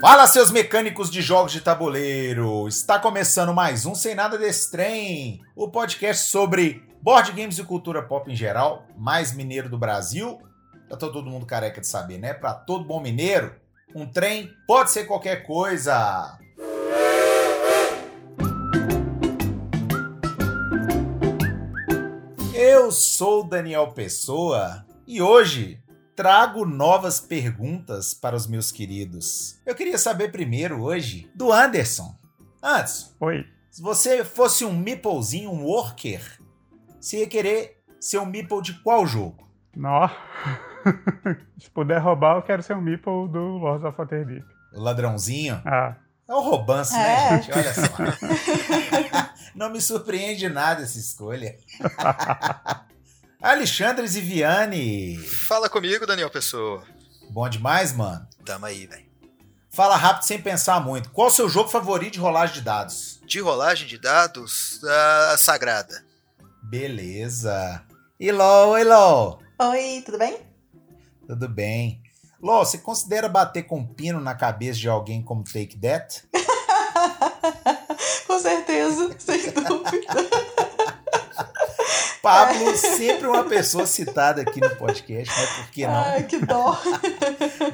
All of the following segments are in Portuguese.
Fala, seus mecânicos de jogos de tabuleiro! Está começando mais um Sem Nada Desse Trem, o podcast sobre board games e cultura pop em geral, mais mineiro do Brasil. Tá todo mundo careca de saber, né? Para todo bom mineiro, um trem pode ser qualquer coisa. Eu sou Daniel Pessoa e hoje trago novas perguntas para os meus queridos. Eu queria saber primeiro hoje do Anderson. Anderson, Oi. se você fosse um meeplezinho, um worker, você ia querer ser um meeple de qual jogo? Nó. Se puder roubar, eu quero ser um meeple do Lords of Waterdeep. O ladrãozinho? Ah, É o romance, É. né, gente? Olha só. Não me surpreende nada essa escolha. Alexandre Ziviani. Fala comigo, Daniel Pessoa. Bom demais, mano. Tamo aí, velho. Fala rápido sem pensar muito. Qual o seu jogo favorito de rolagem de dados? De rolagem de dados, a Sagrada. Beleza. E Ló, oi tudo bem? Tudo bem. Ló, você considera bater com um pino na cabeça de alguém como Take That? Com certeza, sem dúvida. Pablo, sempre uma pessoa citada aqui no podcast, né? Por que não? Ai, que dó.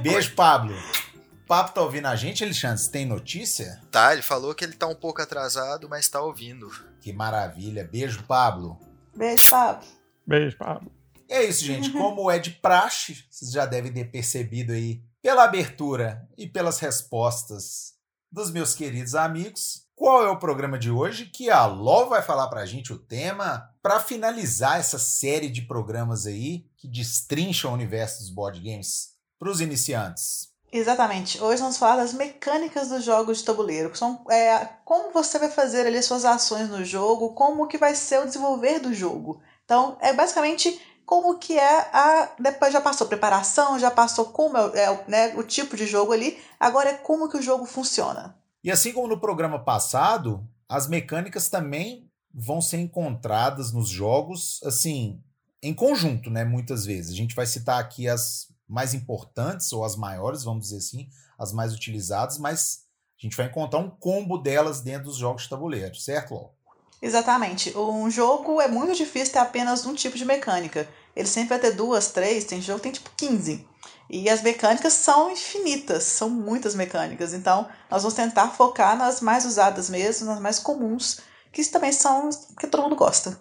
Beijo, Pablo. O Pablo tá ouvindo a gente, Alexandre? Você tem notícia? Tá, ele falou que ele tá um pouco atrasado, mas tá ouvindo. Que maravilha. Beijo, Pablo. Beijo, Pablo. beijo, Pablo. E é isso, gente. Como é de praxe, vocês já devem ter percebido aí pela abertura e pelas respostas dos meus queridos amigos. Qual é o programa de hoje? Que a Ló vai falar pra gente o tema para finalizar essa série de programas aí que destrincham o universo dos board games para os iniciantes. Exatamente. Hoje vamos falar das mecânicas dos jogos de tabuleiro. que São, é, como você vai fazer ali suas ações no jogo, como que vai ser o desenvolver do jogo. Então, é basicamente como que é a... Depois já passou preparação, já passou como é, é, né, o tipo de jogo ali. Agora é como que o jogo funciona. E assim como no programa passado, as mecânicas também vão ser encontradas nos jogos, assim, em conjunto, né? Muitas vezes. A gente vai citar aqui as mais importantes, ou as maiores, vamos dizer assim, as mais utilizadas, mas a gente vai encontrar um combo delas dentro dos jogos de tabuleiro, certo, Ló? Exatamente. Um jogo é muito difícil ter apenas um tipo de mecânica. Ele sempre vai ter duas, três, tem jogo que tem tipo 15. E as mecânicas são infinitas, são muitas mecânicas. Então, nós vamos tentar focar nas mais usadas mesmo, nas mais comuns, que também são que todo mundo gosta.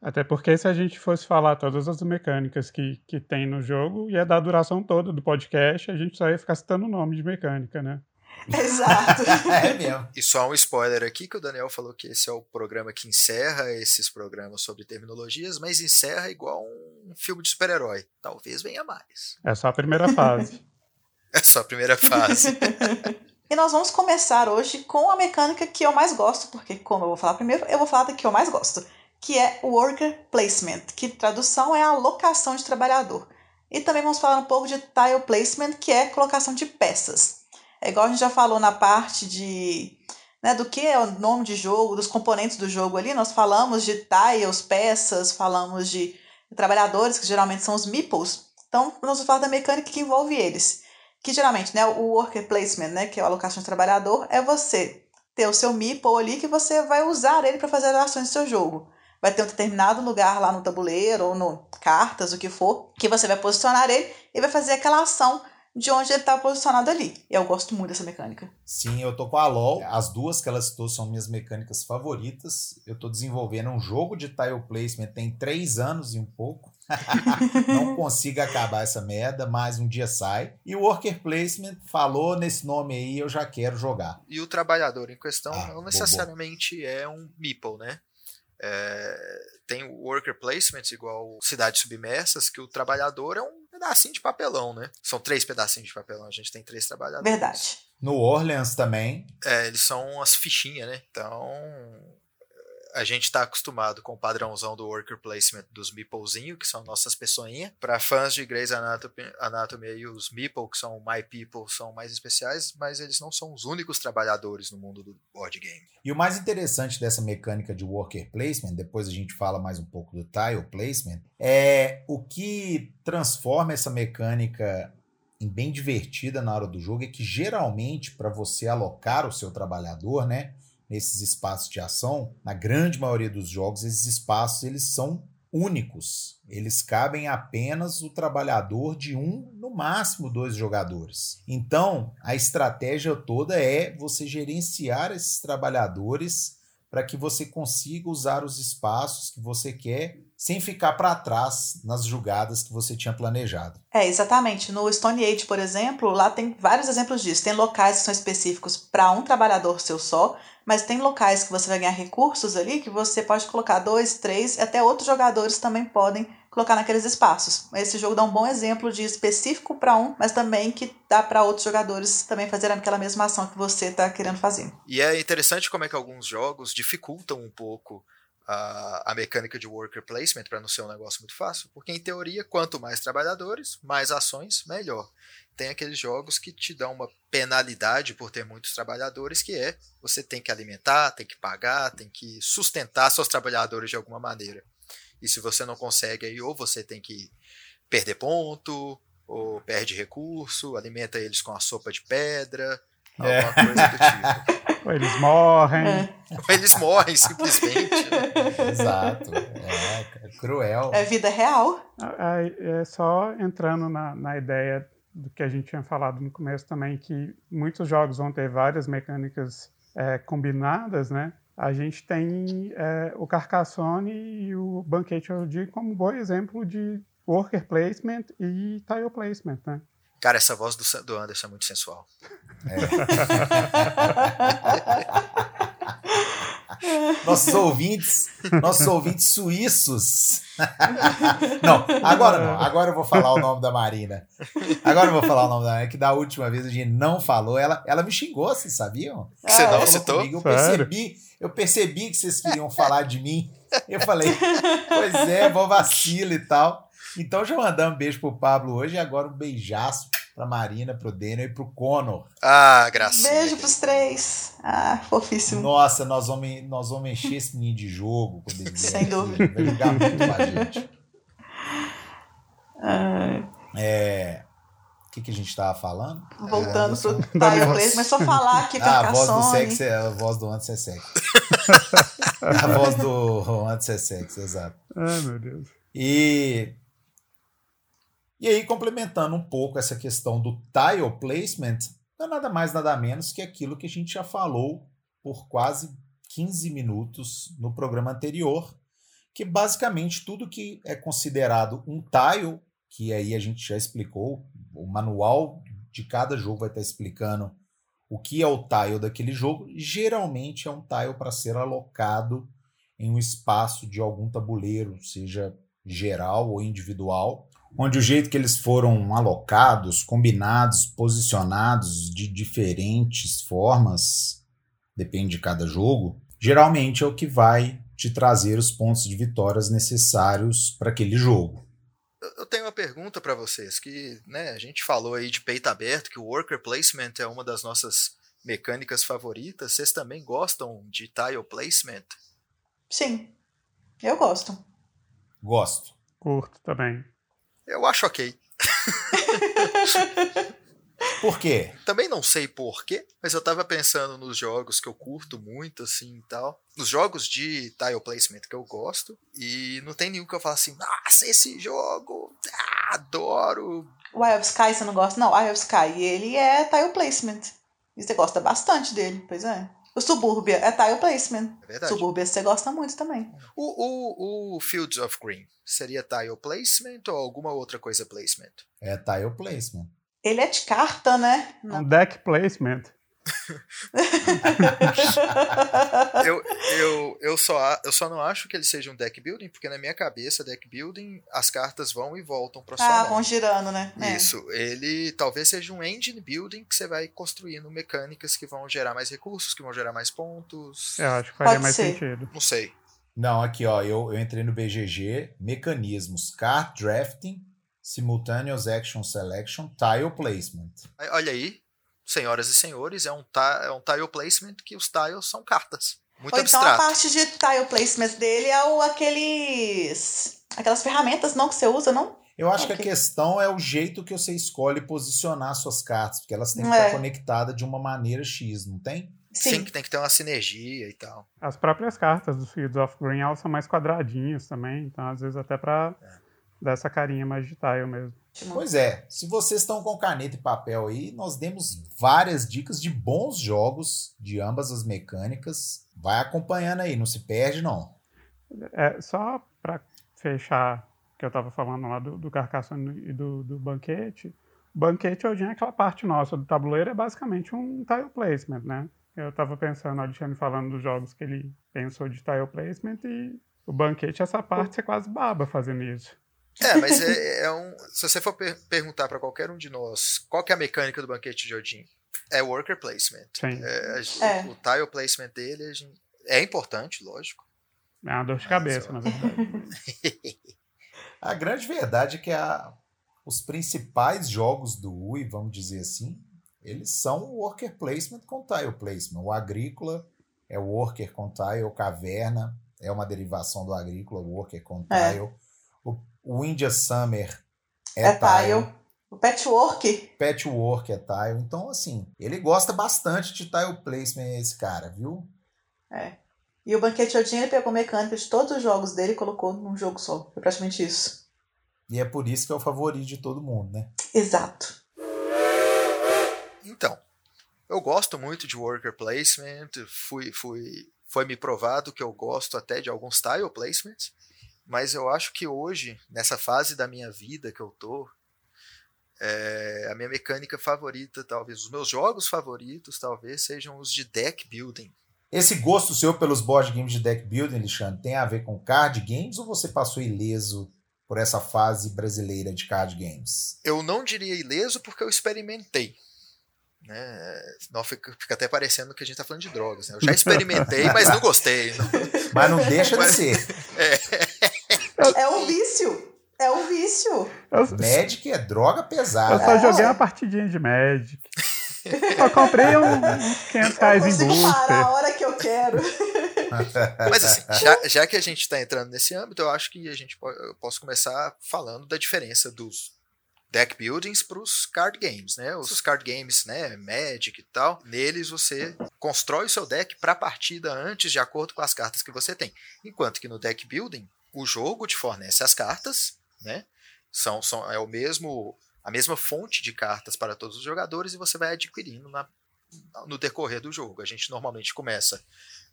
Até porque se a gente fosse falar todas as mecânicas que, que tem no jogo, ia dar a duração toda do podcast, a gente só ia ficar citando o nome de mecânica, né? Exato. é mesmo. E só um spoiler aqui, que o Daniel falou que esse é o programa que encerra esses programas sobre terminologias, mas encerra igual um filme de super-herói. Talvez venha mais. É só a primeira fase. É só a primeira fase. e nós vamos começar hoje com a mecânica que eu mais gosto, porque como eu vou falar primeiro, eu vou falar da que eu mais gosto, que é o Worker Placement, que tradução é a alocação de trabalhador. E também vamos falar um pouco de Tile Placement, que é colocação de peças. É igual a gente já falou na parte de né, do que é o nome de jogo, dos componentes do jogo ali, nós falamos de tiles, peças, falamos de trabalhadores, que geralmente são os meeples. Então, nós vamos falar da mecânica que envolve eles. Que geralmente, né, o worker placement, né, que é a alocação de trabalhador, é você ter o seu meeple ali que você vai usar ele para fazer as ações do seu jogo. Vai ter um determinado lugar lá no tabuleiro ou no cartas, o que for, que você vai posicionar ele e vai fazer aquela ação de onde ele está posicionado ali. E eu gosto muito dessa mecânica. Sim, eu tô com a LOL. As duas que ela citou são minhas mecânicas favoritas. Eu tô desenvolvendo um jogo de tile placement tem três anos e um pouco. Não consigo acabar essa merda, mas um dia sai. E o Worker Placement falou nesse nome aí, eu já quero jogar. E o trabalhador em questão Ah, não bobo. necessariamente é um meeple, né? É, tem o worker placement, igual Cidades Submersas, que o trabalhador é um pedacinho de papelão, né? São três pedacinhos de papelão, a gente tem três trabalhadores. Verdade. No Orleans também. É, eles são as fichinhas, né? Então, a gente tá acostumado com o padrãozão do worker placement dos meeplezinho, que são nossas pessoinhas. Para fãs de Grey's Anatomy, Anatomy aí, os meeple, que são my people, são mais especiais, mas eles não são os únicos trabalhadores no mundo do board game. E o mais interessante dessa mecânica de worker placement, depois a gente fala mais um pouco do tile placement, é o que transforma essa mecânica bem divertida na hora do jogo é que geralmente para você alocar o seu trabalhador, né, nesses espaços de ação, na grande maioria dos jogos esses espaços eles são únicos. Eles cabem apenas o trabalhador de um, no máximo dois jogadores. Então, a estratégia toda é você gerenciar esses trabalhadores para que você consiga usar os espaços que você quer sem ficar para trás nas jogadas que você tinha planejado. É, exatamente. No Stone Age, por exemplo, lá tem vários exemplos disso. Tem locais que são específicos para um trabalhador seu só, mas tem locais que você vai ganhar recursos ali que você pode colocar dois, três, até outros jogadores também podem colocar naqueles espaços. Esse jogo dá um bom exemplo de específico para um, mas também que dá para outros jogadores também fazerem aquela mesma ação que você está querendo fazer. E é interessante como é que alguns jogos dificultam um pouco a, a mecânica de worker placement para não ser um negócio muito fácil, porque em teoria, quanto mais trabalhadores, mais ações, melhor. Tem aqueles jogos que te dão uma penalidade por ter muitos trabalhadores, que é você tem que alimentar, tem que pagar, tem que sustentar seus trabalhadores de alguma maneira. E se você não consegue aí, ou você tem que perder ponto, ou perde recurso, alimenta eles com a sopa de pedra, alguma é. coisa do tipo. Ou eles morrem. É. Ou eles morrem, simplesmente. Exato. É, é, cruel. É vida real. É só entrando na, na ideia do que a gente tinha falado no começo também, que muitos jogos vão ter várias mecânicas é, combinadas, né? a gente tem é, o Carcassonne e o Banquete OG como um bom exemplo de worker placement e tile placement, né? Cara, essa voz do, do Anderson é muito sensual. É. nossos ouvintes, nossos ouvintes suíços. não, agora não. Agora eu vou falar o nome da Marina. Agora eu vou falar o nome da Marina, que da última vez a gente não falou. Ela, ela me xingou, vocês sabiam? Você não citou? Comigo, eu percebi, eu percebi que vocês queriam falar de mim. Eu falei, pois é, vou vacilo e tal. Então já mandamos um beijo pro Pablo hoje e agora um beijaço pra Marina, pro Daniel e pro Conor. Ah, graças. Beijo pros três. Ah, fofíssimo. Nossa, nós vamos, nós vamos encher esse menino de jogo quando ele vier. Sem dúvida. Vai jogar muito com a gente. É. O que, que a gente estava falando? Voltando é, pro Tile Place, mas só falar aqui ah, a voz do sexo é a voz do antes é sexo. a voz do antes é sexo, exato. Ai, meu Deus. E e aí, complementando um pouco essa questão do tile placement, não é nada mais, nada menos que aquilo que a gente já falou por quase 15 minutos no programa anterior, que basicamente tudo que é considerado um tile, que aí a gente já explicou, o manual de cada jogo vai estar explicando o que é o tile daquele jogo, geralmente é um tile para ser alocado em um espaço de algum tabuleiro, seja geral ou individual, onde o jeito que eles foram alocados, combinados, posicionados de diferentes formas, depende de cada jogo, geralmente é o que vai te trazer os pontos de vitórias necessários para aquele jogo. Eu tenho uma pergunta para vocês, que né, a gente falou aí de peito aberto, que o worker placement é uma das nossas mecânicas favoritas. Vocês também gostam de tile placement? Sim, eu gosto. Gosto. Curto também. Eu acho ok. Por quê? Também não sei por quê, mas eu tava pensando nos jogos que eu curto muito, assim e tal. Nos jogos de tile placement que eu gosto. E não tem nenhum que eu falo assim, nossa, esse jogo, ah, adoro. O Eye of Sky você não gosta? Não, Eye of Sky, ele é tile placement. E você gosta bastante dele, pois é. O Suburbia é tile placement. É verdade. Suburbia você gosta muito também. O, o, o Fields of Green seria tile placement ou alguma outra coisa placement? É tile placement. Ele é de carta, né? Um deck placement. Eu, eu, eu, só, eu só não acho que ele seja um deck building, porque na minha cabeça, deck building, as cartas vão e voltam para sua Ah, mão. vão girando, né? É. Isso. É. Ele talvez seja um engine building que você vai construindo mecânicas que vão gerar mais recursos, que vão gerar mais pontos. Eu acho que faria Pode mais ser. sentido. Não sei. Não, aqui ó, eu, eu entrei no BGG, mecanismos, card drafting, simultaneous action selection, tile placement. Olha aí, senhoras e senhores, é um, é um tile placement que os tiles são cartas. Muito Ou abstrato. então a parte de tile placement dele é o, aqueles. aquelas ferramentas não que você usa, não? Eu acho Ok. que a questão é o jeito que você escolhe posicionar suas cartas, porque elas têm que É. estar conectadas de uma maneira X, não tem? Sim. que tem que ter uma sinergia e tal. As próprias cartas dos Fields of Green elas são mais quadradinhas também, então às vezes até pra dar essa carinha mais de tile mesmo. Pois é, se vocês estão com caneta e papel aí, nós demos várias dicas de bons jogos de ambas as mecânicas. Vai acompanhando aí, não se perde não. É, só pra fechar o que eu tava falando lá do, do Carcassonne e do, do banquete, o banquete hoje é aquela parte nossa do tabuleiro, é basicamente um tile placement, né? Eu tava pensando, o Alexandre falando dos jogos que ele pensou de tile placement e o banquete, essa parte, você quase baba fazendo isso. É, mas é, é um. Se você for per- perguntar para qualquer um de nós qual que é a mecânica do banquete de Odin, é worker placement. Sim. É, É. O tile placement dele a gente- é importante, lógico. É uma dor de cabeça, só. na verdade. A grande verdade é que a- os principais jogos do UI, vamos dizer assim, eles são o worker placement com tile placement. O agrícola é o worker com tile, caverna é uma derivação do agrícola, worker com É. tile. O, o India Summer é, É tile. tile. O patchwork, Patchwork é tile. Então, assim, ele gosta bastante de tile placement, esse cara, viu? e o Banquete Odin, ele pegou mecânica de todos os jogos dele e colocou num jogo só. Foi praticamente isso. E é por isso que é o favorito de todo mundo, né? Exato. Então, eu gosto muito de worker placement, fui, fui, foi me provado que eu gosto até de alguns tile placements, mas eu acho que hoje, nessa fase da minha vida que eu tô, é, a minha mecânica favorita, talvez, os meus jogos favoritos, talvez, sejam os de deck building. Esse gosto seu pelos board games de deck building, Alexandre, tem a ver com card games ou você passou ileso por essa fase brasileira de card games? Eu não diria ileso porque eu experimentei. Né? Não, fica, fica até parecendo que a gente está falando de drogas. Né? Eu já experimentei, mas não gostei. Não- Mas não deixa de Mas- ser. É vício. É um vício. Eu, Magic é droga eu pesada. só É. joguei uma partidinha de Magic. Só comprei um, uns 500 Eu reais em consigo parar a booster. hora que eu quero. Mas assim, já, já que a gente está entrando nesse âmbito, eu acho que a gente po- eu posso começar falando da diferença dos deck buildings para os card games, né? Os card games, né, Magic e tal, neles você constrói o seu deck para a partida antes, de acordo com as cartas que você tem. Enquanto que no deck building, o jogo te fornece as cartas, né? São, são é o mesmo a mesma fonte de cartas para todos os jogadores e você vai adquirindo na- no decorrer do jogo. A gente normalmente começa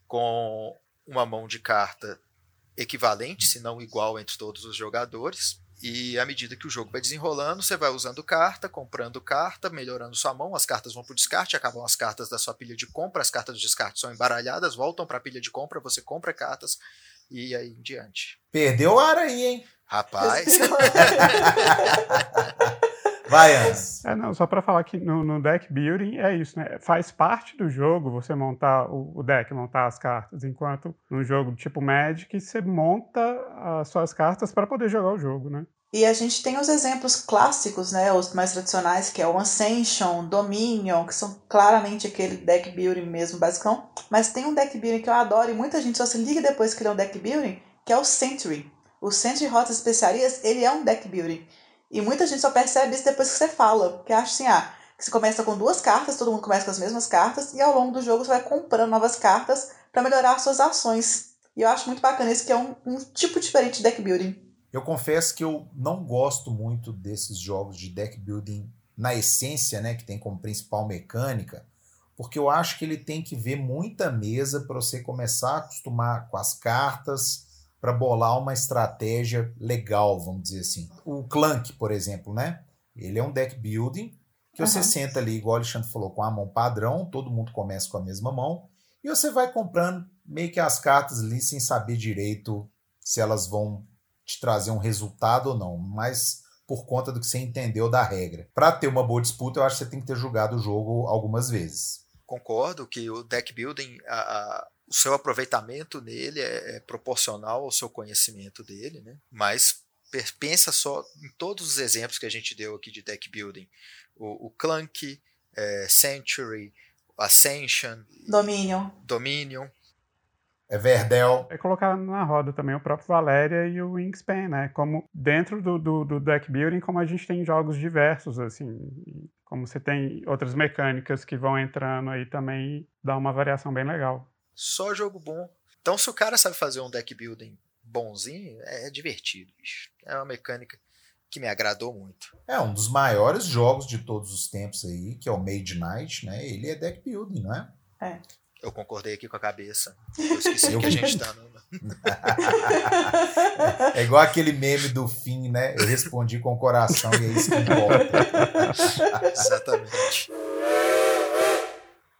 com uma mão de carta equivalente, se não igual entre todos os jogadores. E à medida que o jogo vai desenrolando, você vai usando carta, comprando carta, melhorando sua mão, as cartas vão para o descarte, acabam as cartas da sua pilha de compra, as cartas do descarte são embaralhadas, voltam para a pilha de compra, você compra cartas e aí em diante. Perdeu o ar aí, hein? Rapaz, Vai, Ans. É, não, só pra falar que no, no deck building é isso, né? Faz parte do jogo você montar o, o deck, montar as cartas, enquanto no jogo tipo Magic você monta as suas cartas para poder jogar o jogo, né? E a gente tem os exemplos clássicos, né, os mais tradicionais, que é o Ascension, Dominion, que são claramente aquele deck building mesmo, basicão. Mas tem um deck building que eu adoro e muita gente só se liga depois que ele é um deck building, que é o Century. O Century Rotas Especiarias, ele é um deck building. E muita gente só percebe isso depois que você fala, porque acha assim, ah, que você começa com duas cartas, todo mundo começa com as mesmas cartas, e ao longo do jogo você vai comprando novas cartas para melhorar as suas ações. E eu acho muito bacana isso, que é um, um tipo diferente de deck building. Eu confesso que eu não gosto muito desses jogos de deck building na essência, né, que tem como principal mecânica, porque eu acho que ele tem que ver muita mesa para você começar a acostumar com as cartas para bolar uma estratégia legal, vamos dizer assim. O Clank, por exemplo, né? Ele é um deck building que você Aham. senta ali, igual o Alexandre falou, com a mão padrão, todo mundo começa com a mesma mão, e você vai comprando meio que as cartas ali sem saber direito se elas vão te trazer um resultado ou não, mas por conta do que você entendeu da regra. Para ter uma boa disputa, eu acho que você tem que ter jogado o jogo algumas vezes. concordo que o deck building, a- a- o seu aproveitamento nele é, é proporcional ao seu conhecimento dele, né? Mas per- pensa só em todos os exemplos que a gente deu aqui de deck building. O, o Clank, é, Century, Ascension, Dominion. Dominion. É Verdel. É colocar na roda também o próprio Valéria e o Wingspan, né? Como dentro do, do, do deck building, como a gente tem jogos diversos, assim. Como você tem outras mecânicas que vão entrando aí também, dá uma variação bem legal. Só jogo bom. Então, se o cara sabe fazer um deck building bonzinho, é divertido, bicho. É uma mecânica que me agradou muito. É um dos maiores jogos de todos os tempos aí, que é o Made Night, né? Ele é deck building, não é? Eu concordei aqui com a cabeça. Eu esqueci que a gente tá no... é igual aquele meme do fim, né? Eu respondi com o coração e é isso que importa. Exatamente.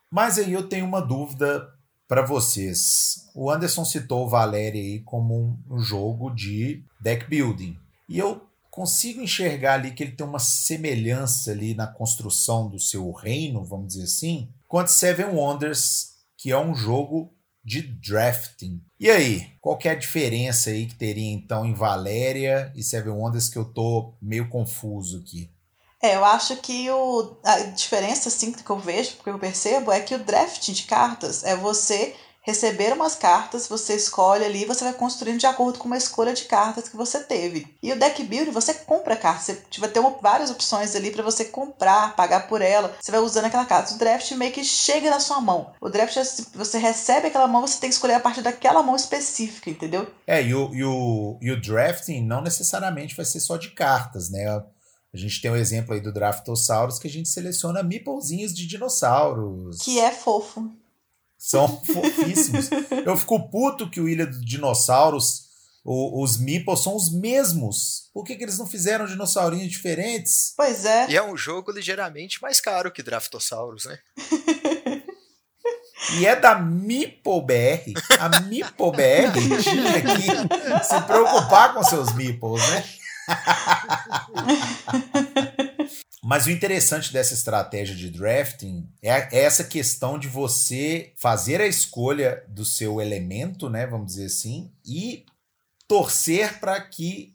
Mas aí eu tenho uma dúvida para vocês. O Anderson citou o Valéria aí como um jogo de deck building. E eu consigo enxergar ali que ele tem uma semelhança ali na construção do seu reino, vamos dizer assim, com Seven Wonders que é um jogo de drafting. E aí, qual que é a diferença aí que teria então em Valéria e Seven Wonders que eu tô meio confuso aqui? É, eu acho que o, a diferença assim que eu vejo, porque eu percebo, é que o drafting de cartas é você receber umas cartas, você escolhe ali, você vai construindo de acordo com uma escolha de cartas que você teve. E o deck building, você compra cartas, você vai ter uma, várias opções ali para você comprar, pagar por ela. Você vai usando aquela carta. O draft meio que chega na sua mão. O draft, você recebe aquela mão, você tem que escolher a partir daquela mão específica, entendeu? É, e o, e o, e o drafting não necessariamente vai ser só de cartas, né? A gente tem o um exemplo aí do Draftosaurus que a gente seleciona meeplezinhos de dinossauros. Que é fofo. São fofíssimos. Eu fico puto que o Ilha dos Dinossauros, o, os Meeples são os mesmos. Por que, que eles não fizeram dinossaurinhos diferentes? Pois é. E é um jogo ligeiramente mais caro que Draftosaurus, né? E é da MipoBR. A MipoBR tinha que se preocupar com seus Meeples, né? Mas o interessante dessa estratégia de drafting é essa questão de você fazer a escolha do seu elemento, né, vamos dizer assim, e torcer para que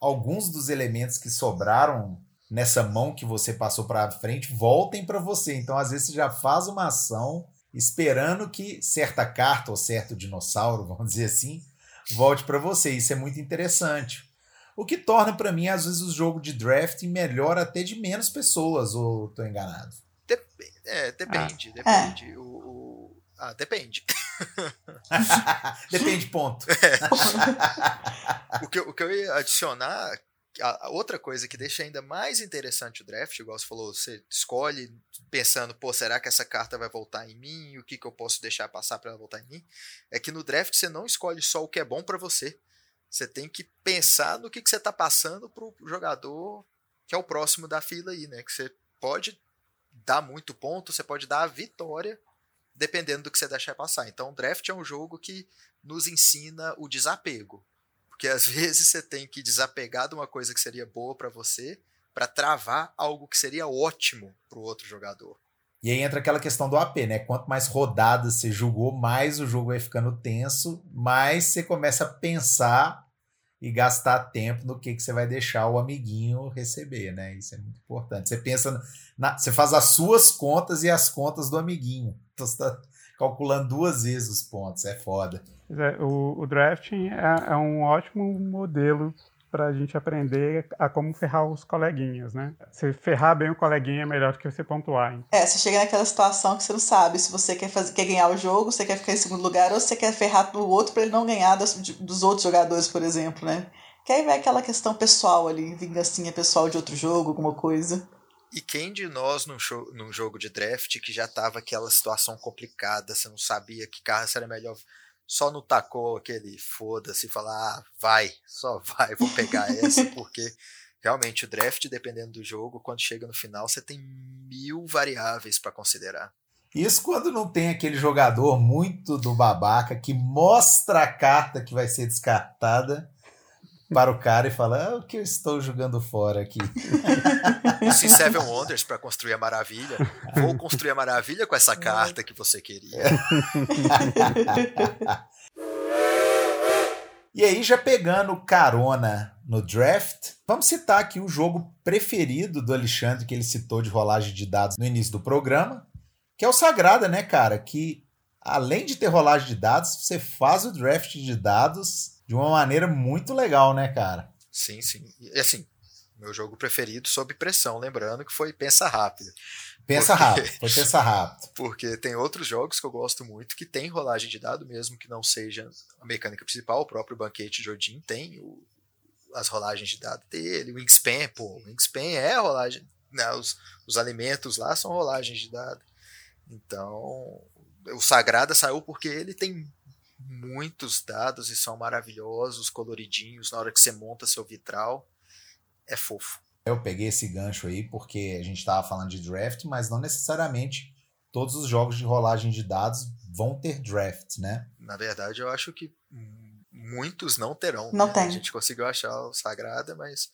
alguns dos elementos que sobraram nessa mão que você passou para frente voltem para você. Então, às vezes, você já faz uma ação esperando que certa carta ou certo dinossauro, vamos dizer assim, volte para você. Isso é muito interessante. O que torna para mim, às vezes, o jogo de drafting melhor até de menos pessoas, ou tô enganado? Dep é, depende, ah. depende. É. O, o, Ah, depende. depende, ponto. É. o, que, o que eu ia adicionar, a, a outra coisa que deixa ainda mais interessante o draft, igual você falou, você escolhe pensando, pô, será que essa carta vai voltar em mim? O que, que eu posso deixar passar para ela voltar em mim? É que no draft você não escolhe só o que é bom para você você tem que pensar no que, que você está passando para o jogador que é o próximo da fila aí, né? Que você pode dar muito ponto, você pode dar a vitória dependendo do que você deixar passar. Então, o draft é um jogo que nos ensina o desapego. Porque às vezes você tem que desapegar de uma coisa que seria boa para você para travar algo que seria ótimo para o outro jogador. E aí entra aquela questão do AP, né? Quanto mais rodadas você jogou, mais o jogo vai ficando tenso, mais você começa a pensar e gastar tempo no que, que você vai deixar o amiguinho receber, né? Isso é muito importante. Você pensa, na, você faz as suas contas e as contas do amiguinho. Então você está calculando duas vezes os pontos, é foda. É, o, o drafting é, é um ótimo modelo para a gente aprender a como ferrar os coleguinhas, né? Se ferrar bem o coleguinha é melhor do que você pontuar. Hein? É, você chega naquela situação que você não sabe se você quer, fazer, quer ganhar o jogo, você quer ficar em segundo lugar, ou se você quer ferrar o outro para ele não ganhar dos, dos outros jogadores, por exemplo, né? Que aí vai aquela questão pessoal ali, vingancinha pessoal de outro jogo, alguma coisa. E quem de nós num, show, num jogo de draft que já tava aquela situação complicada, você não sabia que carro seria melhor só não tacou aquele foda-se falar, ah, vai, só vai, vou pegar essa, porque realmente o draft, dependendo do jogo, quando chega no final, você tem mil variáveis para considerar. Isso quando não tem aquele jogador muito do babaca que mostra a carta que vai ser descartada para o cara e fala: ah, o que eu estou jogando fora aqui? Sim, Seven Wonders para construir a maravilha. Vou construir a maravilha com essa carta que você queria. e aí, já pegando carona no draft, vamos citar aqui o jogo preferido do Alexandre, que ele citou de rolagem de dados no início do programa, que é o Sagrada, né, cara? Que além de ter rolagem de dados, você faz o draft de dados de uma maneira muito legal, né, cara? Sim, sim. E assim, meu jogo preferido sob pressão, lembrando que foi Pensa Rápido. Pensa porque... rápido, foi Pensa Rápido. Porque tem outros jogos que eu gosto muito que tem rolagem de dado, mesmo que não seja a mecânica principal, o próprio Banquete Jordin tem o, as rolagens de dado dele, o Wingspan, pô, o Wingspan é rolagem, né, os, os alimentos lá são rolagens de dado. Então, o Sagrada saiu porque ele tem muitos dados e são maravilhosos, coloridinhos, na hora que você monta seu vitral, é fofo. Eu peguei esse gancho aí porque a gente estava falando de draft, mas não necessariamente todos os jogos de rolagem de dados vão ter draft, né? Na verdade, eu acho que muitos não terão. Não né? tem. A gente conseguiu achar o Sagrada, mas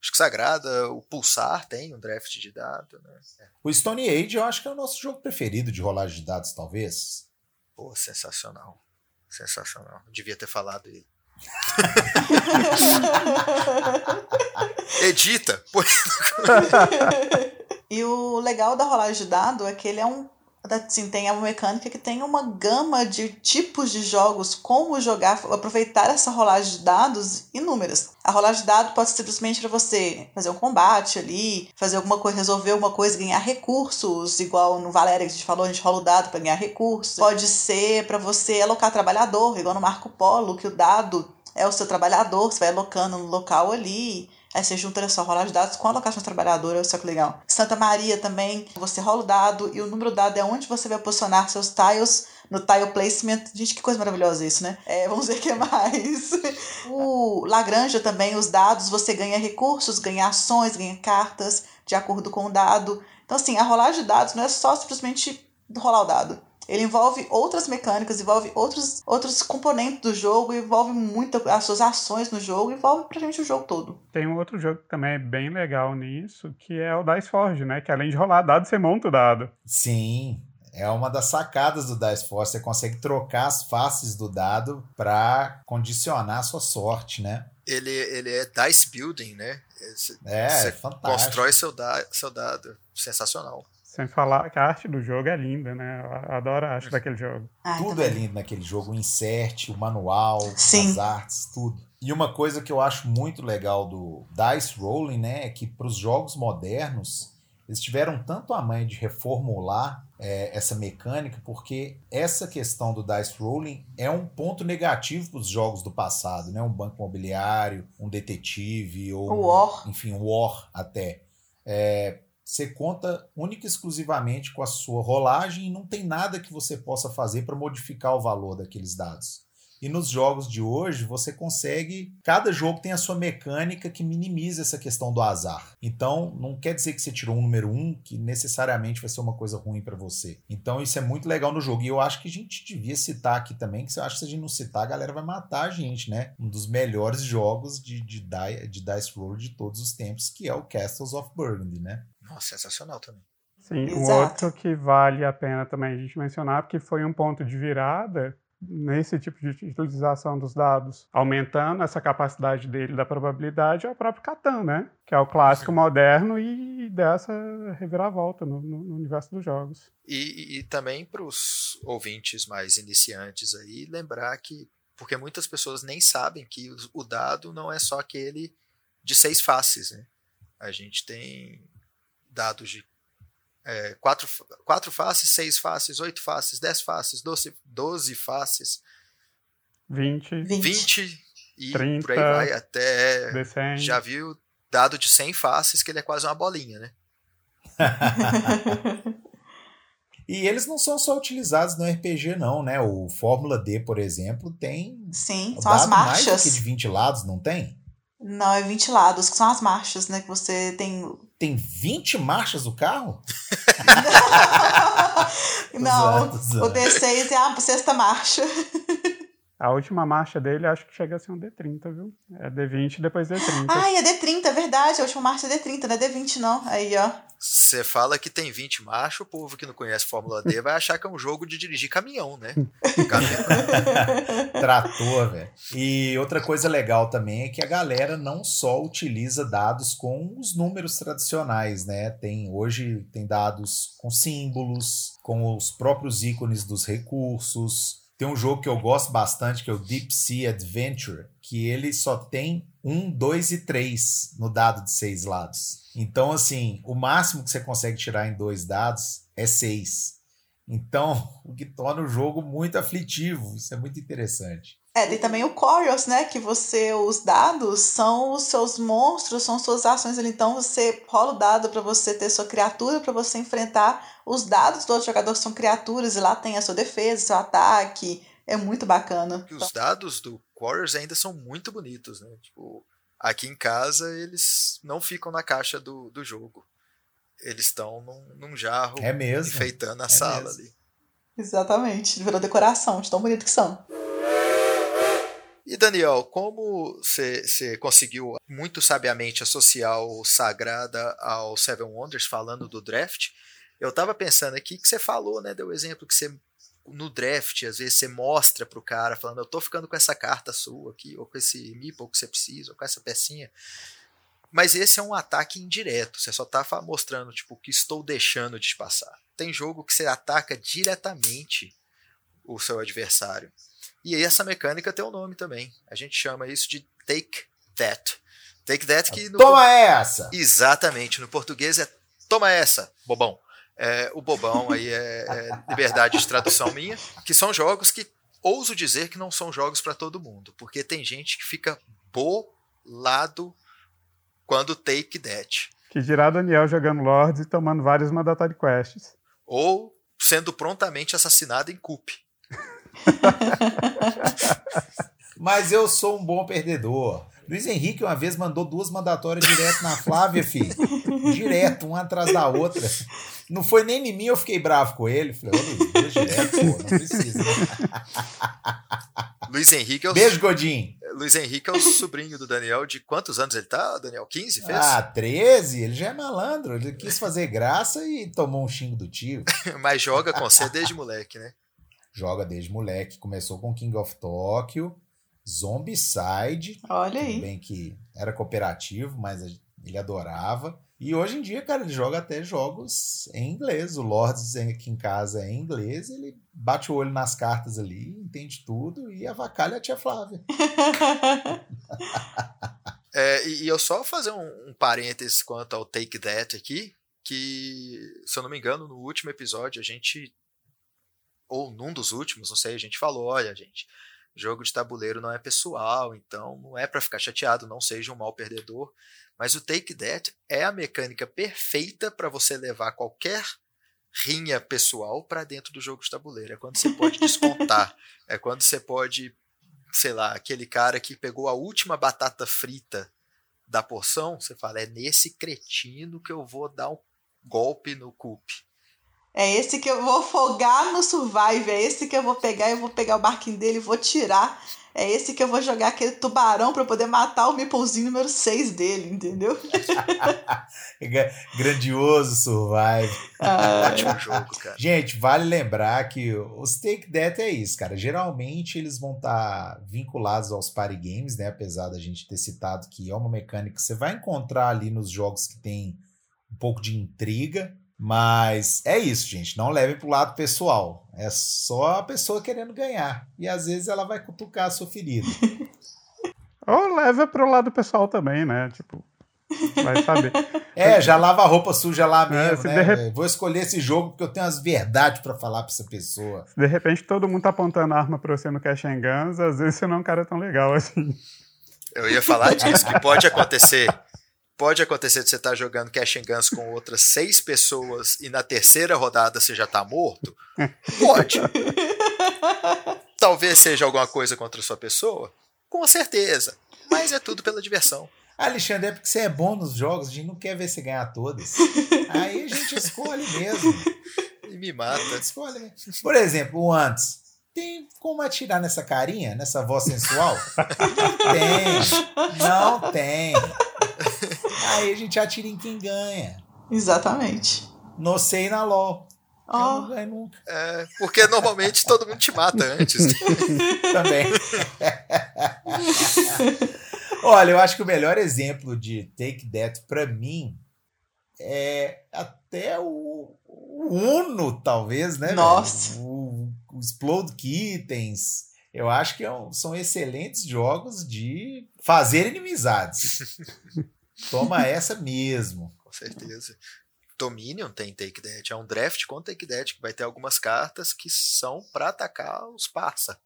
acho que Sagrada, o Pulsar tem um draft de dados. Né? É. O Stone Age eu acho que é o nosso jogo preferido de rolagem de dados, talvez. Pô, sensacional. Sensacional. Devia ter falado ele. Edita. e o legal da rolagem de dado é que ele é um assim, tem uma mecânica que tem uma gama de tipos de jogos, como jogar, aproveitar essa rolagem de dados inúmeras. A rolagem de dados pode ser simplesmente para você fazer um combate ali, fazer alguma coisa, resolver alguma coisa, ganhar recursos, igual no Valéria que a gente falou, a gente rola o dado para ganhar recursos. Pode ser para você alocar trabalhador, igual no Marco Polo, que o dado é o seu trabalhador, você vai alocando no local ali. Aí você junta a sua rola de dados com a alocação trabalhadora, só que legal. Santa Maria também, você rola o dado e o número dado é onde você vai posicionar seus tiles no tile placement. Gente, que coisa maravilhosa isso, né? É, vamos ver o que mais. o Lagranja também, os dados, você ganha recursos, ganha ações, ganha cartas de acordo com o dado. Então, assim, a rolagem de dados não é só simplesmente rolar o dado. Ele envolve outras mecânicas, envolve outros, outros componentes do jogo, envolve muito as suas ações no jogo, envolve praticamente o jogo todo. Tem um outro jogo que também é bem legal nisso, que é o Dice Forge, né? Que além de rolar dado, você monta o dado. Sim, é uma das sacadas do Dice Force. Você consegue trocar as faces do dado para condicionar a sua sorte, né? Ele, ele é dice building, né? Você, é, você é fantástico. constrói seu, da, seu dado. Sensacional. Sem falar que a arte do jogo é linda, né? Eu adoro a arte daquele jogo. Ah, tudo é lindo naquele jogo. O insert, o manual, Sim. as artes, tudo. E uma coisa que eu acho muito legal do Dice Rolling, né? É que para os jogos modernos, eles tiveram tanto a mãe de reformular é, essa mecânica, porque essa questão do dice rolling é um ponto negativo para os jogos do passado, né? Um banco imobiliário, um detetive ou o War, enfim, um War até. É, você conta única e exclusivamente com a sua rolagem e não tem nada que você possa fazer para modificar o valor daqueles dados. E nos jogos de hoje, você consegue. Cada jogo tem a sua mecânica que minimiza essa questão do azar. Então, não quer dizer que você tirou um número um que necessariamente vai ser uma coisa ruim para você. Então, isso é muito legal no jogo. E eu acho que a gente devia citar aqui também, que eu acho que se a gente não citar, a galera vai matar a gente, né? Um dos melhores jogos de, de, de Dice Roll de todos os tempos, que é o Castles of Burgundy, né? Nossa, sensacional também. Sim, Exato. um outro que vale a pena também a gente mencionar, porque foi um ponto de virada nesse tipo de utilização dos dados, aumentando essa capacidade dele da probabilidade, é o próprio Catan, né? Que é o clássico moderno e dessa reviravolta no, no, no universo dos jogos. E, e também para os ouvintes mais iniciantes aí, lembrar que, porque muitas pessoas nem sabem que o dado não é só aquele de seis faces, né? A gente tem dados de é, quatro, quatro faces, seis faces, oito faces, dez faces, doze, doze faces, 20, 20 e 30, por aí vai até. 100. Já viu dado de 100 faces que ele é quase uma bolinha, né? e eles não são só utilizados no RPG, não, né? O Fórmula D, por exemplo, tem. Sim, são as marchas. Mais do que de 20 lados, não tem? Não, é 20 lados, que são as marchas, né? Que você tem tem 20 marchas o carro? Não, o D6 é a sexta marcha. A última marcha dele acho que chega a ser um D30, viu? É D20 e depois D30. Ah, é D30, é verdade. A última marcha é D30, não é D20 não. Aí, ó. Você fala que tem 20 marchas, o povo que não conhece Fórmula D vai achar que é um jogo de dirigir caminhão, né? Trator, velho. E outra coisa legal também é que a galera não só utiliza dados com os números tradicionais, né? Tem hoje tem dados com símbolos, com os próprios ícones dos recursos. Tem um jogo que eu gosto bastante, que é o Deep Sea Adventure, que ele só tem um, dois e três no dado de seis lados. Então, assim, o máximo que você consegue tirar em dois dados é seis. Então, o que torna o jogo muito aflitivo. Isso é muito interessante. É, tem também o Corios, né? Que você, os dados são os seus monstros, são suas ações ali. Então você rola o dado para você ter sua criatura, para você enfrentar os dados do outro jogador que são criaturas, e lá tem a sua defesa, seu ataque. É muito bacana. E os dados do Warriors ainda são muito bonitos, né? Tipo, aqui em casa eles não ficam na caixa do, do jogo. Eles estão num, num jarro é mesmo? enfeitando a é sala mesmo. ali. Exatamente, virou decoração, de tão bonito que são. E Daniel, como você conseguiu muito sabiamente associar o Sagrada ao Seven Wonders falando do draft, eu tava pensando aqui que você falou, né? Deu o exemplo que você no draft, às vezes você mostra pro cara falando, eu tô ficando com essa carta sua aqui, ou com esse meeple que você precisa, ou com essa pecinha. Mas esse é um ataque indireto, você só tá mostrando, tipo, que estou deixando de te passar. Tem jogo que você ataca diretamente o seu adversário. E essa mecânica tem um nome também. A gente chama isso de Take That. Take That que no Toma essa! Exatamente, no português é toma essa, bobão. É, o bobão aí é, é liberdade de tradução minha, que são jogos que ouso dizer que não são jogos para todo mundo, porque tem gente que fica bolado quando take that. Que dirá Daniel jogando Lords e tomando vários mandatório quests. Ou sendo prontamente assassinado em Coop. Mas eu sou um bom perdedor. Luiz Henrique uma vez mandou duas mandatórias direto na Flávia, filho. direto, uma atrás da outra. Não foi nem em mim, eu fiquei bravo com ele. Falei, ô Luiz, duas direto, pô, não precisa. Luiz Henrique é o Beijo, Godinho. Luiz Henrique é o sobrinho do Daniel. De quantos anos ele tá, Daniel? 15, fez? Ah, 13? Ele já é malandro. Ele quis fazer graça e tomou um xingo do tio. Mas joga com você desde moleque, né? Joga desde moleque. Começou com King of Tokyo, Zombicide. Olha aí. Bem que era cooperativo, mas ele adorava. E hoje em dia, cara, ele joga até jogos em inglês. O Lords aqui em casa é em inglês, ele bate o olho nas cartas ali, entende tudo e avacalha a tia Flávia. é, e eu só fazer um, um parênteses quanto ao Take That aqui, que, se eu não me engano, no último episódio a gente, ou num dos últimos, não sei, a gente falou, olha, gente, jogo de tabuleiro não é pessoal, então não é para ficar chateado, não seja um mal perdedor. Mas o Take That é a mecânica perfeita para você levar qualquer rinha pessoal para dentro do jogo de tabuleiro. É quando você pode descontar. é quando você pode, sei lá, aquele cara que pegou a última batata frita da porção, você fala, é nesse cretino que eu vou dar um golpe no cup. É esse que eu vou afogar no survive, é esse que eu vou pegar, eu vou pegar o barquinho dele e vou tirar é esse que eu vou jogar aquele tubarão para poder matar o Meeplezinho número 6 dele, entendeu? Grandioso Survive. Ah, Ótimo jogo, cara. Gente, vale lembrar que os Take That é isso, cara. Geralmente eles vão estar tá vinculados aos party games, né? Apesar da gente ter citado que é uma mecânica que você vai encontrar ali nos jogos que tem um pouco de intriga. Mas é isso, gente. Não leve pro lado pessoal. É só a pessoa querendo ganhar. E às vezes ela vai cutucar a sua ferida. Ou leva pro lado pessoal também, né? Tipo, vai saber. é, já lava a roupa suja lá É, mesmo, se né? rep-? Vou escolher esse jogo porque eu tenho as verdades pra falar pra essa pessoa. De repente todo mundo tá apontando arma pra você no Cash and Guns, às vezes você não é um cara tão legal assim. Eu ia falar disso, que pode acontecer. Pode acontecer de você estar jogando Cash and Guns com outras seis pessoas e na terceira rodada você já tá morto? Pode. Talvez seja alguma coisa contra a sua pessoa? Com certeza. Mas é tudo pela diversão. Alexandre, é porque você é bom nos jogos, a gente não quer ver você ganhar todas. Aí a gente escolhe mesmo. E me mata. Escolhe mesmo. Por exemplo, o antes. Tem como atirar nessa carinha, nessa voz sensual? Não tem. Não tem. Aí a gente atira em quem ganha. Exatamente. No sei na LOL. Oh. Não ganho nunca. É, porque normalmente todo mundo te mata antes. Também. Olha, eu acho que o melhor exemplo de Take That pra mim é até o, o Uno, talvez, né? velho? Nossa. O, o Explode Kittens. Eu acho que é um- são excelentes jogos de fazer inimizades. Toma essa mesmo. Com certeza. Dominion tem Take That. É um draft com Take That que vai ter algumas cartas que são pra atacar os parça.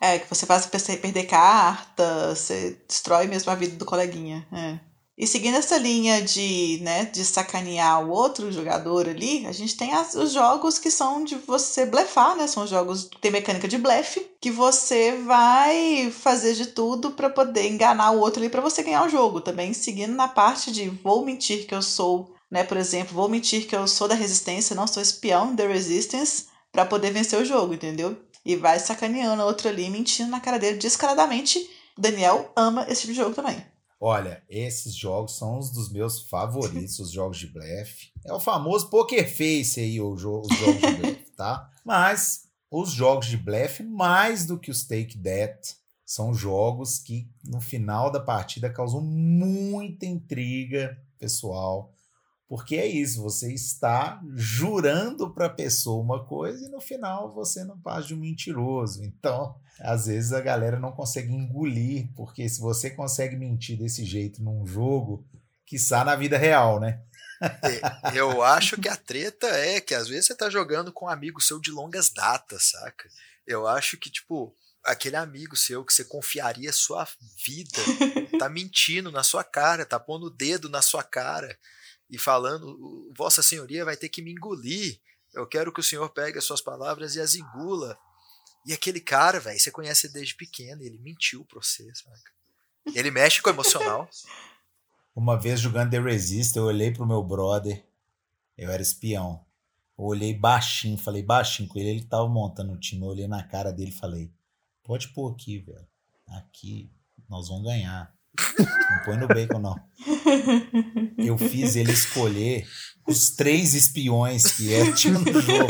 É, que você faz perder carta, você destrói mesmo a vida do coleguinha. É. E seguindo essa linha de, né, de sacanear o outro jogador ali, a gente tem as- os jogos que são de você blefar, né? São jogos que tem mecânica de blefe, que você vai fazer de tudo pra poder enganar o outro ali pra você ganhar o jogo. Também seguindo na parte de vou mentir que eu sou, né? Por exemplo, vou mentir que eu sou da resistência, não sou espião da resistance, pra poder vencer o jogo, entendeu? E vai sacaneando o outro ali, mentindo na cara dele descaradamente. Daniel ama esse tipo de jogo também. Olha, esses jogos são os dos meus favoritos, os jogos de blefe. É o famoso poker face aí, o jo- os jogos de blefe, tá? Mas os jogos de blefe, mais do que os Take That, são jogos que no final da partida causam muita intriga pessoal. Porque é isso, você está jurando para a pessoa uma coisa e no final você não passa de um mentiroso. Então, às vezes a galera não consegue engolir, porque se você consegue mentir desse jeito num jogo, quiçá na vida real, né? E- Eu acho que a treta é que às vezes você tá jogando com um amigo seu de longas datas, saca? Eu acho que, tipo, aquele amigo seu que você confiaria sua vida tá mentindo na sua cara, tá pondo o dedo na sua cara e falando: Vossa Senhoria vai ter que me engolir. Eu quero que o senhor pegue as suas palavras e as engula. E aquele cara, velho, você conhece desde pequeno, ele mentiu pra você, saca? Ele mexe com o emocional. Uma vez jogando The Resist, eu olhei pro meu brother, eu era espião. Eu olhei baixinho, falei baixinho com ele, ele tava montando o time, eu olhei na cara dele e falei, pode pôr aqui, velho. Aqui nós vamos ganhar. Não põe no bacon, não. Eu fiz ele escolher os três espiões que é, tinha no jogo.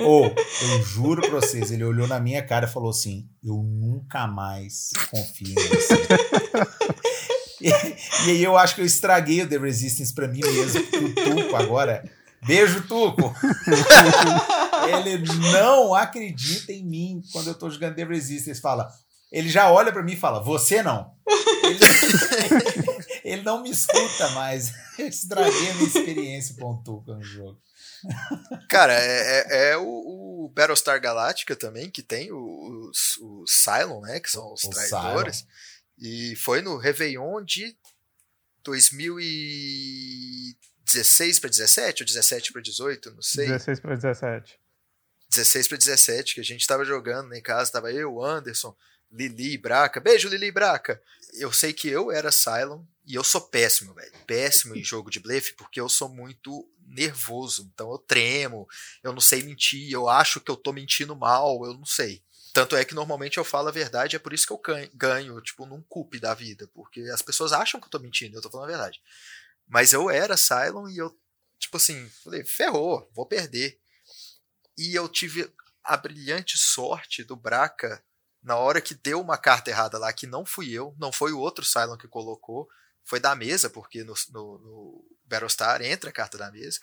Ou, eu juro pra vocês, ele olhou na minha cara e falou assim: Eu nunca mais confio em você. E, e aí eu acho que eu estraguei o The Resistance pra mim mesmo. O Tuco agora. Beijo, Tuco! ele não acredita em mim quando eu tô jogando The Resistance. Fala. Ele já olha pra mim e fala: Você não. Ele, ele não me escuta mais. Eu estraguei a minha experiência com o Tuco no jogo. Cara, é, é- é o, o Battlestar Galactica também, que tem os, os Cylon, né? Que são os O traidores. E foi no Réveillon de 2016 para 17 ou 17 para 18, não sei. 16 para 17. 16 para 17, que a gente tava jogando né, em casa, tava eu, Anderson, Lili Braca. Beijo, Lili Braca. Eu sei que eu era Cylon e eu sou péssimo, velho. Péssimo em jogo de blefe, porque eu sou muito nervoso. Então eu tremo, eu não sei mentir, eu acho que eu tô mentindo mal, eu não sei. Tanto é que normalmente eu falo a verdade, é por isso que eu ganho, tipo, num cupe da vida, porque as pessoas acham que eu tô mentindo, eu tô falando a verdade. Mas eu era Cylon e eu, tipo assim, falei, ferrou, vou perder. E eu tive a brilhante sorte do Braca, na hora que deu uma carta errada lá, que não fui eu, não foi o outro Cylon que colocou, foi da mesa, porque no, no, no Battlestar entra a carta da mesa.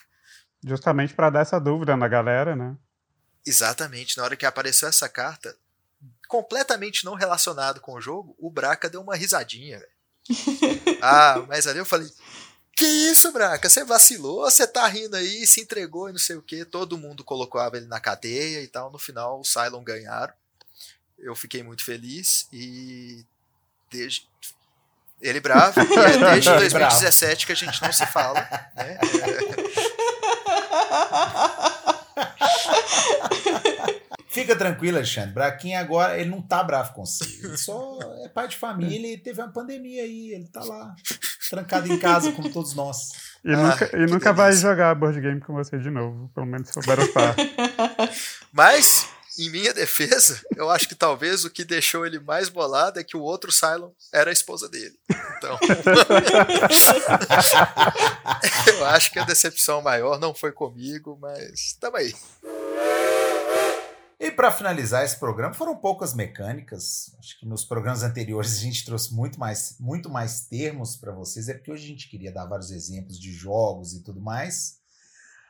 Justamente para dar essa dúvida na galera, né? Exatamente, na hora que apareceu essa carta, completamente não relacionado com o jogo, o Braca deu uma risadinha. velho. ah, mas ali eu falei: Que isso, Braca? Você vacilou, você tá rindo aí, se entregou e não sei o que. Todo mundo colocou ele na cadeia e tal. No final, os Cylon ganharam. Eu fiquei muito feliz e desde. Ele bravo, e é desde Ele 2017 que a gente não se fala. Né? Fica tranquilo, Alexandre. Braquinha agora, ele não tá bravo com você. Ele só é pai de família e teve uma pandemia aí. Ele tá lá, trancado em casa, como todos nós. E Ah, nunca, e nunca vai jogar board game com você de novo, pelo menos se for Battlestar. Mas Em minha defesa, eu acho que talvez o que deixou ele mais bolado é que o outro Cylon era a esposa dele. Então. eu acho que a decepção maior não foi comigo, mas tamo aí. E para finalizar esse programa, foram poucas mecânicas. Acho que nos programas anteriores a gente trouxe muito mais, muito mais termos para vocês, é porque hoje a gente queria dar vários exemplos de jogos e tudo mais.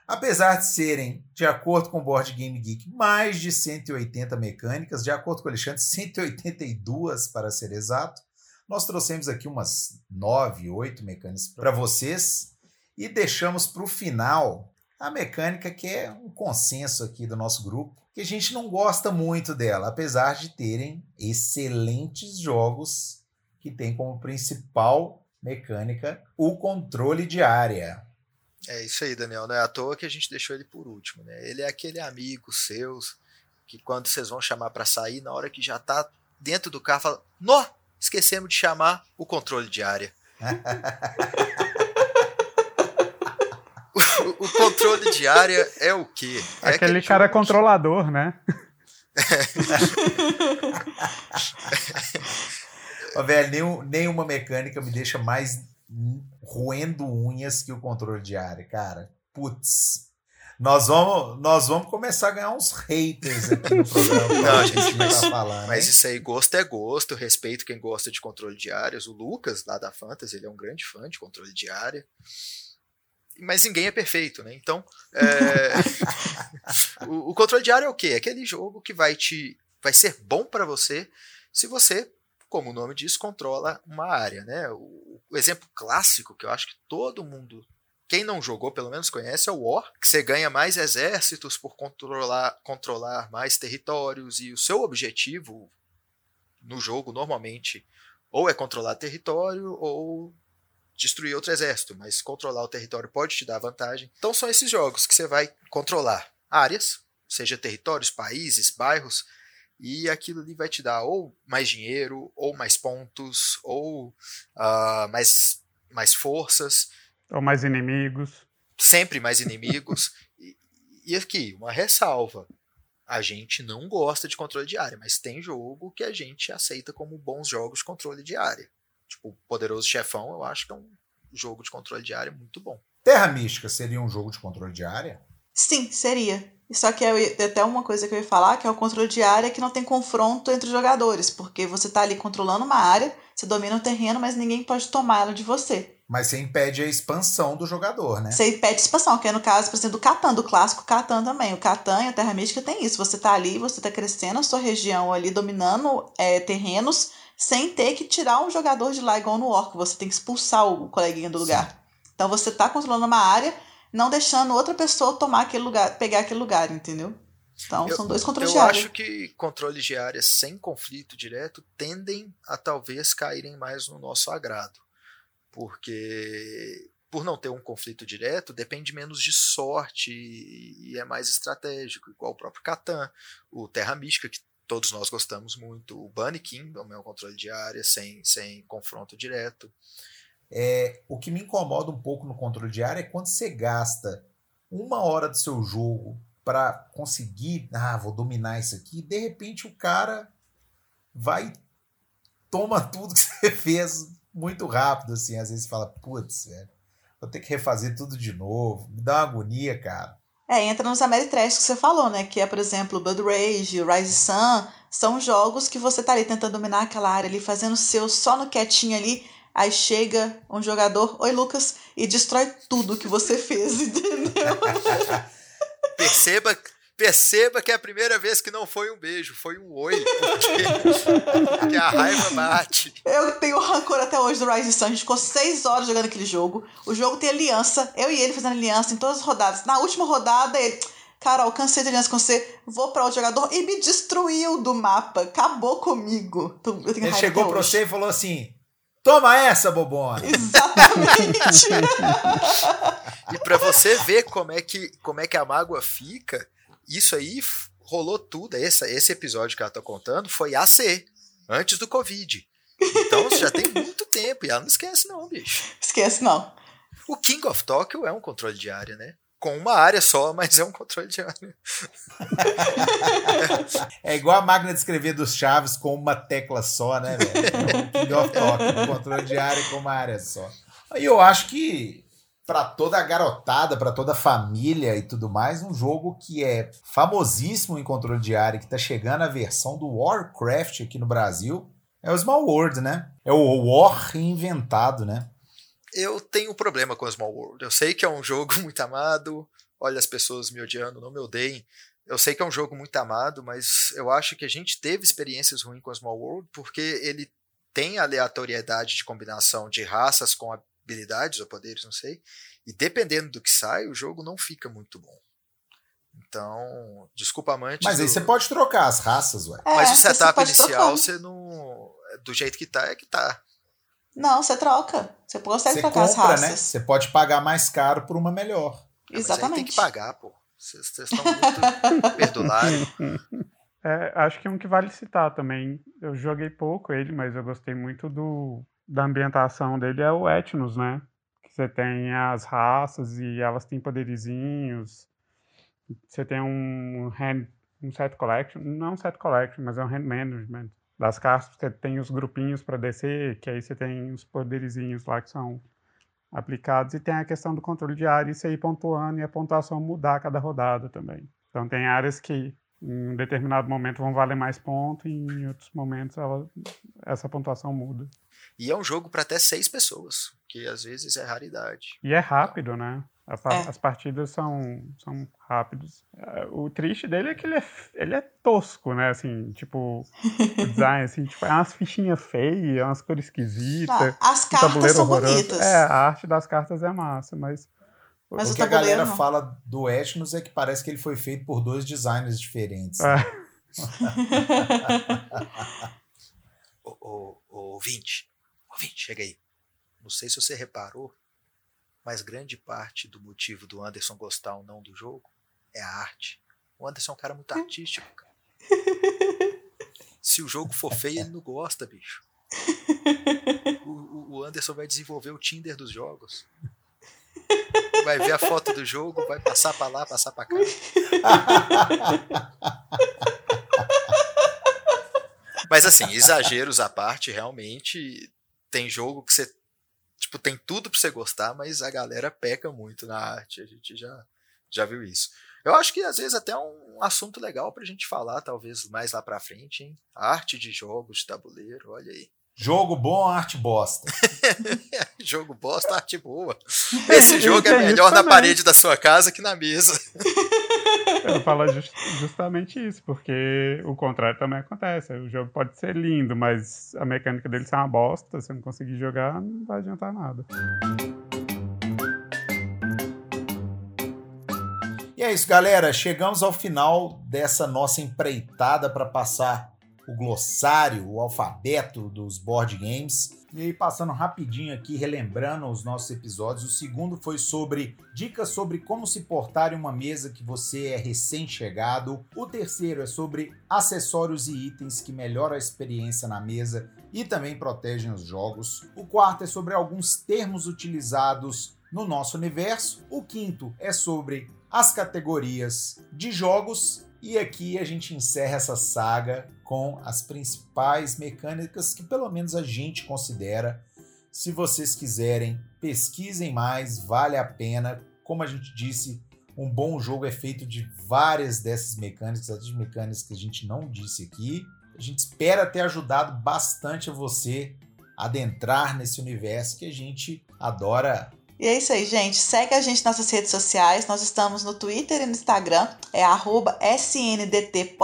Apesar de serem, de acordo com o Board Game Geek, mais de 180 mecânicas, de acordo com o Alexandre, 182 para ser exato, nós trouxemos aqui umas 9, 8 mecânicas para vocês e deixamos para o final a mecânica que é um consenso aqui do nosso grupo, que a gente não gosta muito dela, apesar de terem excelentes jogos que tem como principal mecânica o controle de área. É isso aí, Daniel. Não é à toa que a gente deixou ele por último, né? Ele é aquele amigo seu que quando vocês vão chamar para sair, na hora que já tá dentro do carro, fala: Nó, esquecemos de chamar o controle de área. o, o, controle de área é o quê? É aquele cara controlador, né? Ô, velho, nenhum, nenhuma mecânica me deixa mais roendo unhas que o controle de área, cara. Putz. Nós vamos, nós vamos começar a ganhar uns haters aqui no programa. Não, gente, mas, tá falando, mas isso aí, gosto é gosto, respeito quem gosta de controle de áreas. O Lucas, lá da Fantasy, ele é um grande fã de controle de área. Mas ninguém é perfeito, né? Então, é... o, o, controle de área é o quê? É aquele jogo que vai te vai ser bom para você se você como o nome diz, controla uma área. Né? O, o, exemplo clássico que eu acho que todo mundo, quem não jogou, pelo menos conhece, é o War, que você ganha mais exércitos por controlar, controlar mais territórios, e o seu objetivo no jogo, normalmente, ou é controlar território ou destruir outro exército, mas controlar o território pode te dar vantagem. Então são esses jogos que você vai controlar áreas, seja territórios, países, bairros, e aquilo ali vai te dar ou mais dinheiro, ou mais pontos, ou uh, mais, mais forças. Ou mais inimigos. Sempre mais inimigos. e, e aqui, uma ressalva. A gente não gosta de controle de área, mas tem jogo que a gente aceita como bons jogos de controle de área. Tipo, Poderoso Chefão, eu acho que é um jogo de controle de área muito bom. Terra Mística seria um jogo de controle de área? Sim, seria. Só que é até uma coisa que eu ia falar, que é o controle de área que não tem confronto entre jogadores, porque você está ali controlando uma área, você domina o terreno, mas ninguém pode tomá-lo de você. Mas você impede a expansão do jogador, né? Você impede a expansão, que é no caso, por exemplo, do Catan, do clássico Catan também. O Catan e a Terra Mística tem isso. Você está ali, você está crescendo a sua região ali, dominando é, terrenos, sem ter que tirar um jogador de lá igual no Orc. Você tem que expulsar o coleguinha do lugar. Sim. Então você está controlando uma área não deixando outra pessoa tomar aquele lugar, pegar aquele lugar, entendeu? Então, eu, são dois controles de área. Eu acho que controles de área sem conflito direto tendem a talvez caírem mais no nosso agrado. Porque, por não ter um conflito direto, depende menos de sorte e é mais estratégico, igual o próprio Catan, o Terra Mística, que todos nós gostamos muito, o Bunny Kingdom é um controle de área sem, sem confronto direto. É, o que me incomoda um pouco no controle de área é quando você gasta uma hora do seu jogo para conseguir, ah, vou dominar isso aqui, de repente o cara vai toma tudo que você fez muito rápido, assim, às vezes fala, putz, vou ter que refazer tudo de novo, me dá uma agonia, cara. É, entra nos Ameritrash que você falou, né? Que é, por exemplo, Blood Rage, Rise Sun, são jogos que você tá ali tentando dominar aquela área ali, fazendo o seu só no quietinho ali, Aí chega um jogador, oi Lucas, e destrói tudo que você fez, entendeu? perceba, perceba que é a primeira vez que não foi um beijo, foi um oi, porque, porque a raiva bate. Eu tenho rancor até hoje do Rise Sun. A gente ficou seis horas jogando aquele jogo. O jogo tem aliança, eu e ele fazendo aliança em todas as rodadas. Na última rodada, ele. Carol, cansei de aliança com você, vou para outro jogador e me destruiu do mapa. Acabou comigo. ele chegou pra você e falou assim: Toma essa, bobona! Exatamente! e para você ver como é, que, como é que a mágoa fica, isso aí rolou tudo. Esse, esse episódio que ela tá contando foi AC, antes do Covid. Então já tem muito tempo e ela não esquece, não, bicho. Esquece, não. O King of Tokyo é um controle de área, né? Com uma área só, mas é um controle de área. é igual a máquina de escrever dos chaves com uma tecla só, né, velho? É um, um controle de área com uma área só. Aí eu acho que para toda a garotada, para toda a família e tudo mais, um jogo que é famosíssimo em controle de área, que está chegando a versão do Warcraft aqui no Brasil, é o Small World, né? É o War reinventado, né? Eu tenho um problema com o Small World. Eu sei que é um jogo muito amado. Olha as pessoas me odiando, não me odeiem. Eu sei que é um jogo muito amado, mas eu acho que a gente teve experiências ruins com o Small World porque ele tem aleatoriedade de combinação de raças com habilidades ou poderes, não sei. E dependendo do que sai, o jogo não fica muito bom. Então, desculpa amante. Mas aí do... você pode trocar as raças, ué. É, Mas o setup você inicial, você não. Do jeito que tá, é que tá. Não, você troca. Você consegue você trocar compra, as né? raças. Né? Você pode pagar mais caro por uma melhor. Ah, Exatamente. tem que pagar, pô. Vocês estão muito perdolários. É, acho que um que vale citar também. Eu joguei pouco ele, mas eu gostei muito do, da ambientação dele é o Etnos, né? Que você tem as raças e elas têm poderizinhos. Você tem um hand, um set collection, não um set collection, mas é um hand management das cartas. Você tem os grupinhos para descer, que aí você tem os poderizinhos lá que são aplicados e tem a questão do controle de área, isso aí pontuando e a pontuação mudar a cada rodada também. Então tem áreas que em um determinado momento vão valer mais pontos e em outros momentos ela, essa pontuação muda. E é um jogo para até seis pessoas, que às vezes é raridade. E é rápido, né? É. As partidas são, são rápidos. É, o triste dele é que ele é, ele é tosco, né? Assim, tipo, o design, assim, tipo, é umas fichinhas feias, umas cores esquisitas. as cartas são horroroso. bonitas. É, a arte das cartas é massa, mas. Mas o que a galera não. fala do Etnos é que parece que ele foi feito por dois designers diferentes. É. o, o, o ouvinte, ouvinte, chega aí. Não sei se você reparou, mas grande parte do motivo do Anderson gostar ou não do jogo é a arte. O Anderson é um cara muito artístico, cara. Se o jogo for feio, ele não gosta, bicho. O, o Anderson vai desenvolver o Tinder dos jogos. Vai ver a foto do jogo, vai passar para lá, passar para cá. Mas assim, exageros à parte, realmente tem jogo que você tipo, tem tudo pra você gostar, mas a galera peca muito na arte. A gente já, já viu isso. Eu acho que às vezes até é um assunto legal pra gente falar, talvez mais lá pra frente, hein? arte de jogos de tabuleiro, olha aí. Jogo bom, arte bosta. jogo bosta, arte boa. Esse jogo é melhor na parede da sua casa que na mesa. Eu falo just, justamente isso, porque o contrário também acontece. O jogo pode ser lindo, mas a mecânica dele ser uma bosta, se não conseguir jogar, não vai adiantar nada. E é isso, galera. Chegamos ao final dessa nossa empreitada para passar o glossário, o alfabeto dos board games. E aí, passando rapidinho aqui, relembrando os nossos episódios, o segundo foi sobre dicas sobre como se portar em uma mesa que você é recém-chegado. O terceiro é sobre acessórios e itens que melhoram a experiência na mesa e também protegem os jogos. O quarto é sobre alguns termos utilizados no nosso universo. O quinto é sobre as categorias de jogos. E aqui a gente encerra essa saga com as principais mecânicas que pelo menos a gente considera. Se vocês quiserem, pesquisem mais, vale a pena. Como a gente disse, um bom jogo é feito de várias dessas mecânicas, as mecânicas que a gente não disse aqui. A gente espera ter ajudado bastante a você adentrar nesse universo que a gente adora e é isso aí, gente. Segue a gente nas nossas redes sociais. Nós estamos no Twitter e no Instagram. É SNDT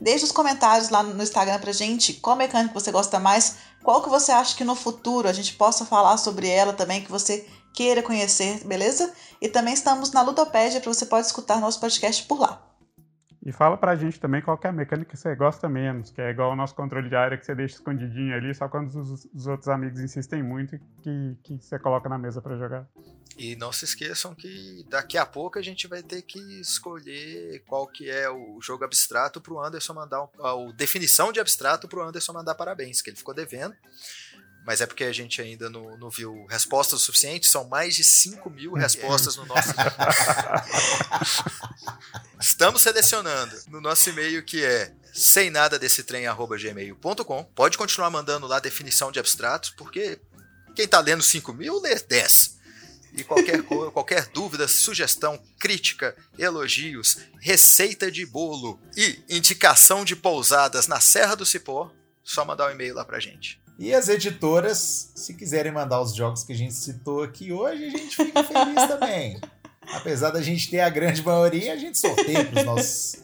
Deixe os comentários lá no Instagram pra gente. Qual mecânica você gosta mais? Qual que você acha que no futuro a gente possa falar sobre ela também, que você queira conhecer, beleza? E também estamos na Ludopédia, para você pode escutar nosso podcast por lá. E fala pra gente também qual é a mecânica que você gosta menos, que é igual o nosso controle de área que você deixa escondidinho ali, só quando os, os outros amigos insistem muito que, que você coloca na mesa para jogar. E não se esqueçam que daqui a pouco a gente vai ter que escolher qual que é o jogo abstrato pro Anderson mandar, a definição de abstrato pro Anderson mandar parabéns, que ele ficou devendo. Mas é porque a gente ainda não, não viu respostas o suficiente. São mais de 5 mil respostas no nosso Estamos selecionando no nosso e-mail que é sem nada desse trem gmail.com. Pode continuar mandando lá definição de abstratos, porque quem está lendo 5 mil lê 10. E qualquer, qualquer dúvida, sugestão, crítica, elogios, receita de bolo e indicação de pousadas na Serra do Cipó, só mandar um e-mail lá pra gente. E as editoras, se quiserem mandar os jogos que a gente citou aqui hoje, a gente fica feliz também. Apesar da gente ter a grande maioria, a gente sorteia para os nossos,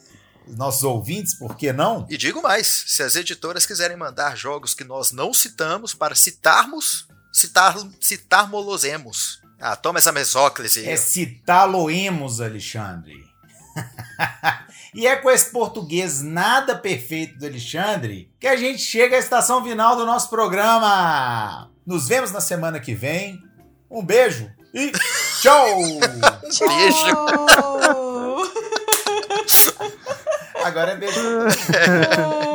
nossos ouvintes, por que não? E digo mais: se as editoras quiserem mandar jogos que nós não citamos para citarmos, citar, citarmolosemos. Ah, toma essa mesóclise. É citá-lo-emos, Alexandre. e é com esse português nada perfeito do Alexandre que a gente chega à estação final do nosso programa. Nos vemos na semana que vem. Um beijo e tchau! beijo! Agora é beijo.